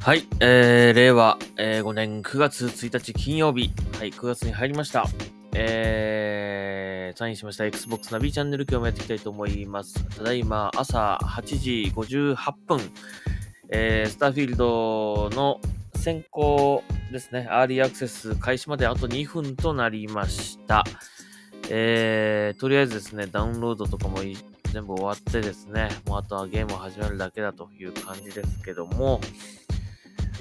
はい、えー、令和、えー、5年9月1日金曜日、はい、9月に入りました。えー、サインしました Xbox ナビチャンネル今日もやっていきたいと思います。ただいま朝8時58分、えー、スターフィールドの先行ですね、アーリーアクセス開始まであと2分となりました。えー、とりあえずですね、ダウンロードとかも全部終わってですね、もうあとはゲームを始めるだけだという感じですけども、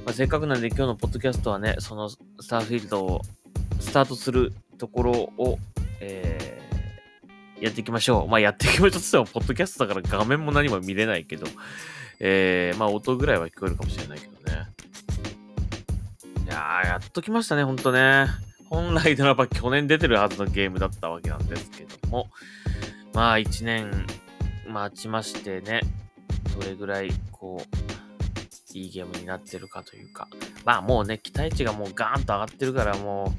まあ、せっかくなんで今日のポッドキャストはね、そのスターフィールドをスタートするところを、えー、やっていきましょう。まあやっていきましょうとしても、ポッドキャストだから画面も何も見れないけど、えー、まあ音ぐらいは聞こえるかもしれないけどね。いやー、やっときましたね、ほんとね。本来ならば去年出てるはずのゲームだったわけなんですけども、まあ1年待ちましてね、どれぐらいこう、いいゲームになってるかというか、まあもうね、期待値がもうガーンと上がってるからも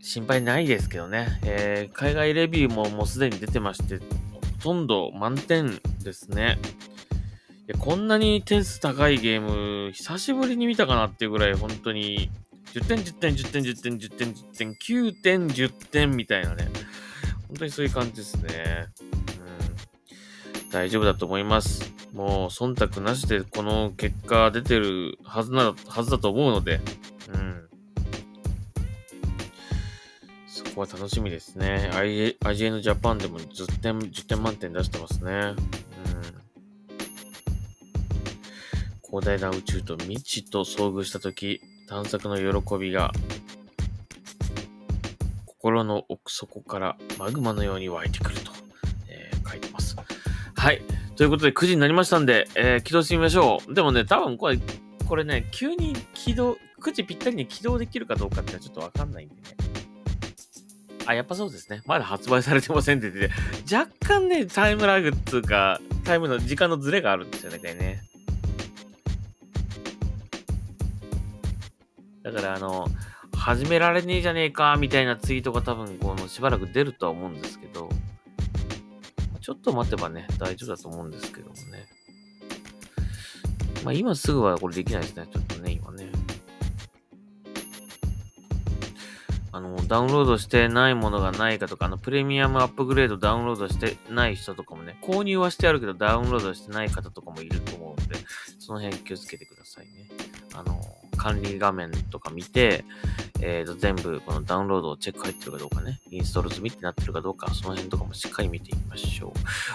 う、心配ないですけどね、えー、海外レビューももうすでに出てまして、ほとんど満点ですね。いやこんなに点数高いゲーム、久しぶりに見たかなっていうぐらい、本当に、10点、10点、10点、10点、10点、10点、9点、10点みたいなね。本当にそういう感じですね。うん。大丈夫だと思います。もう、忖度なしでこの結果出てるはずな、はずだと思うので、うん。そこは楽しみですね。IGN ジャパンでも10点、10点満点出してますね。うん。広大な宇宙と未知と遭遇したとき、探索の喜びが心の奥底からマグマのように湧いてくると、えー書いてます。はい。ということで9時になりましたんで、えー起動してみましょう。でもね、多分これ、これね、急に起動、9時ぴったりに起動できるかどうかってちょっとわかんないんでね。あ、やっぱそうですね。まだ発売されてませんって言ってて、若干ね、タイムラグっつうか、タイムの時間のズレがあるんですよね、これね。だからあの、始められねえじゃねえか、みたいなツイートが多分、このしばらく出るとは思うんですけど、ちょっと待てばね、大丈夫だと思うんですけどもね。まあ今すぐはこれできないですね、ちょっとね、今ね。あの、ダウンロードしてないものがないかとか、あの、プレミアムアップグレードダウンロードしてない人とかもね、購入はしてあるけどダウンロードしてない方とかもいると思うんで、その辺気をつけてくださいね。あの、管理画面とか見て、えー、と全部このダウンロードをチェック入ってるかどうかね、インストール済みってなってるかどうか、その辺とかもしっかり見ていきましょう。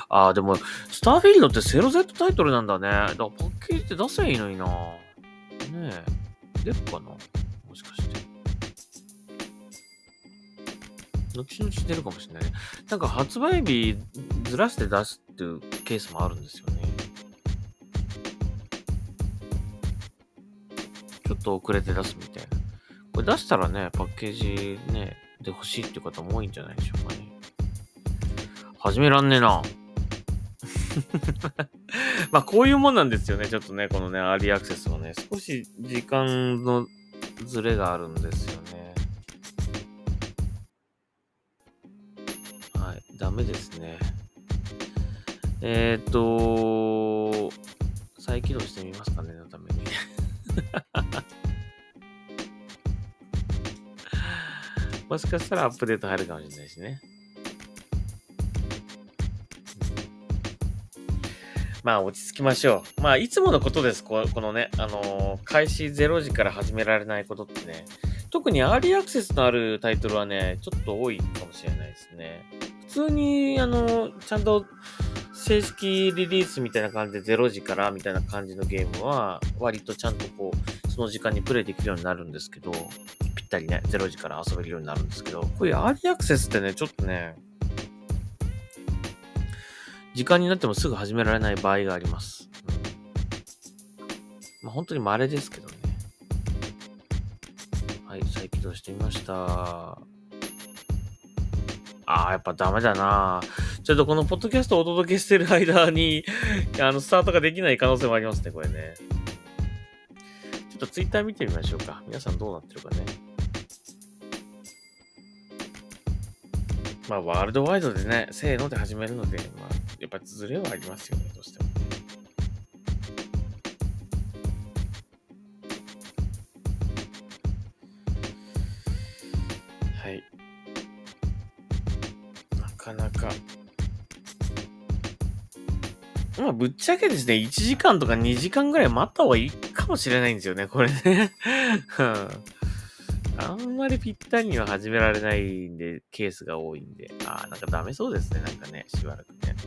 あー、でも、スターフィールドって 0Z タイトルなんだね。だからパッケージって出せばいいのになねえ。出るかな？もしかして。後々出るかもしれないね。なんか発売日ずらして出すっていうケースもあるんですよね。ちょっと遅れて出すみたいな。これ出したらね、パッケージね、で欲しいっていう方も多いんじゃないでしょうかね。始めらんねえな。まあこういうもんなんですよね。ちょっとね、このね、アーリーアクセスはね、少し時間のズレがあるんですよね。はい、ダメですね。えっ、と、再起動してみますかね、のために。もしかしたらアップデート入るかもしれないしね。まあ落ち着きましょう。まあいつものことです。このね、あのー開始0時から始められないことってね。特にアーリーアクセスのあるタイトルはね、ちょっと多いかもしれないですね。普通に、あのーちゃんと正式リリースみたいな感じで0時からみたいな感じのゲームは、割とちゃんとこう、その時間にプレイできるようになるんですけど、ぴったりね、0時から遊べるようになるんですけど、こういうアーリーアクセスってね、ちょっとね、時間になってもすぐ始められない場合があります。うん、まあ本当に稀ですけどね。はい、再起動してみました。ああ、やっぱダメだなちょっとこのポッドキャストをお届けしてる間に、あの、スタートができない可能性もありますね、これね。ちょっとツイッター見てみましょうか。皆さんどうなってるかね。まあ、ワールドワイドでね、せーので始めるので、まあ、やっぱりズレはありますよね、どうしても。まあ、ぶっちゃけですね、1時間とか2時間ぐらい待った方がいいかもしれないんですよね、これね。あんまりぴったりには始められないんで、ケースが多いんで。ああ、なんかダメそうですね、なんかね、しばらくね。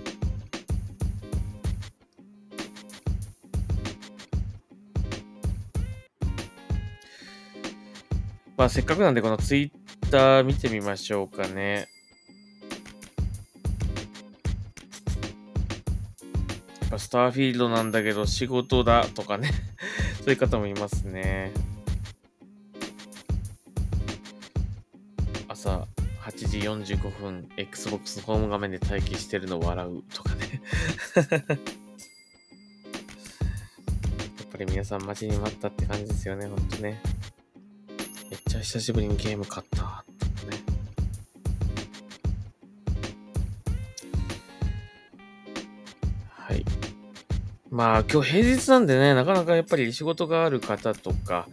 まあ、せっかくなんで、このツイッター見てみましょうかね。ぱスターフィールドなんだけど仕事だとかね そういう方もいますね。朝8時45分、Xbox ホーム画面で待機してるの笑うとかね やっぱり皆さん待ちに待ったって感じですよね、ほんとね。めっちゃ久しぶりにゲーム買った。まあ今日平日なんでね、なかなかやっぱり仕事がある方とか、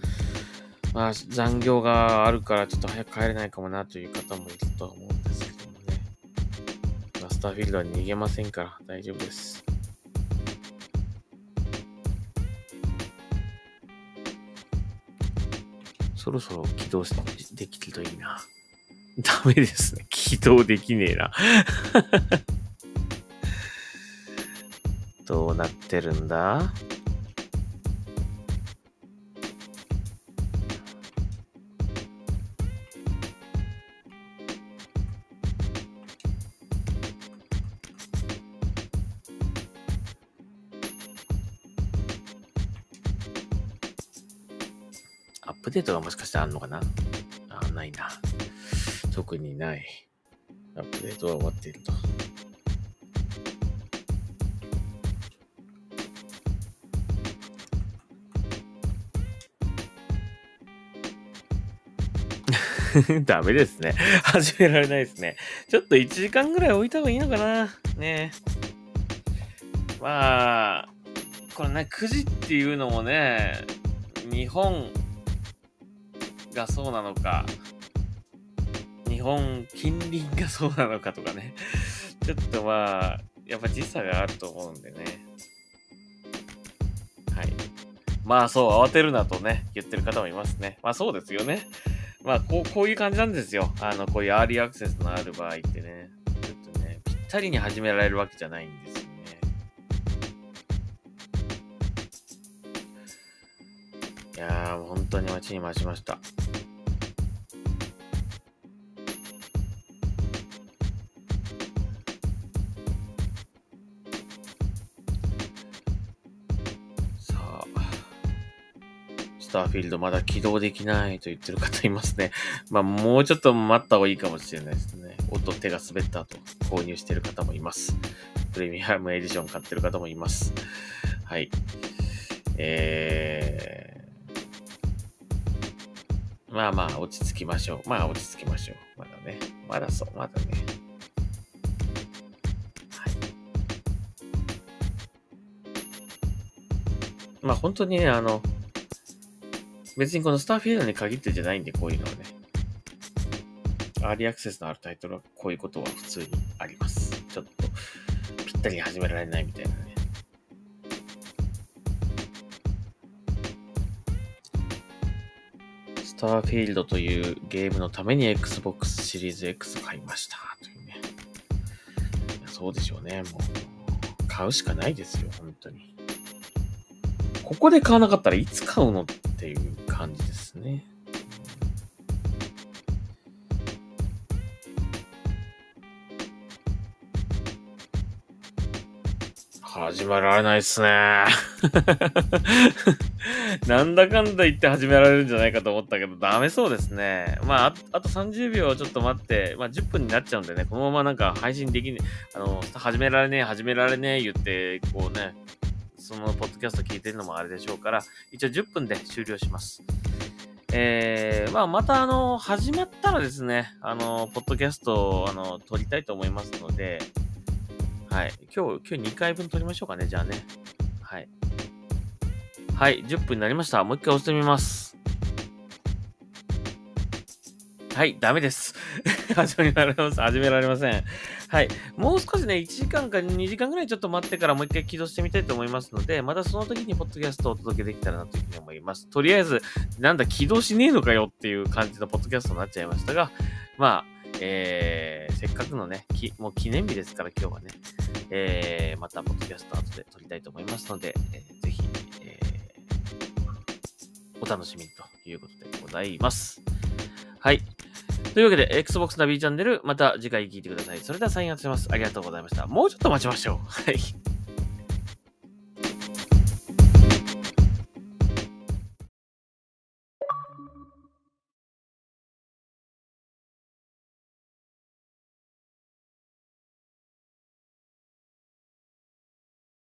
まあ残業があるからちょっと早く帰れないかもなという方もいるとは思うんですけどもね。マスターフィールドは逃げませんから大丈夫です。そろそろ起動できるといいな。ダメですね。起動できねえな。どうなってるんだ？アップデートがもしかしてあんのかな？あ、ないな。特にない。アップデートは終わっていると。ダメですね。始められないですね。ちょっと1時間ぐらい置いた方がいいのかな。ねまあ、これね、9時っていうのもね、日本がそうなのか、日本近隣がそうなのかとかね。ちょっとまあ、やっぱ時差があると思うんでね。まあそう、慌てるなとね、言ってる方もいますね。まあそうですよね。まあ、こう、こういう感じなんですよ。あの、こういうアーリーアクセスのある場合ってね。ちょっとね、ぴったりに始められるわけじゃないんですよね。いやー、もう本当に待ちに待ちました。スターフィールドまだ起動できないと言ってる方いますね。まあ、もうちょっと待った方がいいかもしれないですね。音手が滑ったと購入してる方もいます。プレミアムエディション買ってる方もいます。はい。えー、まあまあ、落ち着きましょう。まあ、落ち着きましょう。まだね。まだそう、まだね。まあ、本当にね、あの、別にこのスターフィールドに限ってじゃないんで、こういうのはね。アーリーアクセスのあるタイトルはこういうことは普通にあります。ちょっとぴったり始められないみたいなね。スターフィールドというゲームのために Xbox シリーズ X 買いました。というね。そうでしょうね。もう、買うしかないですよ、本当に。ここで買わなかったらいつ買うのってていう感じですね。始められないっすね。なんだかんだ言って始められるんじゃないかと思ったけど、ダメそうですね。まあ、あと30秒ちょっと待って、まあ10分になっちゃうんでね、このままなんか配信できねあの、始められねえ、始められねえ言って、こうね、そのポッドキャスト聞いてるのもあれでしょうから、一応10分で終了します。えー、まあ、また、あの、始まったらですね、あの、ポッドキャストを、あの、撮りたいと思いますので、はい。今日、今日2回分撮りましょうかね、じゃあね。はい。はい、10分になりました。もう一回押してみます。はい、ダメです。始められます。始められません。はい。もう少しね、1時間か2時間ぐらいちょっと待ってからもう一回起動してみたいと思いますので、またその時にポッドキャストをお届けできたらなというふうに思います。とりあえず、なんだ、起動しねえのかよっていう感じのポッドキャストになっちゃいましたが、まあ、えー、せっかくのね、きもう記念日ですから今日はね、えー、またポッドキャスト後で撮りたいと思いますので、えー、ぜひ、えー、お楽しみということでございます。はい。というわけで、Xbox ナビチャンネル、また次回聞いてください。それではサインアウトします。ありがとうございました。もうちょっと待ちましょう。はい。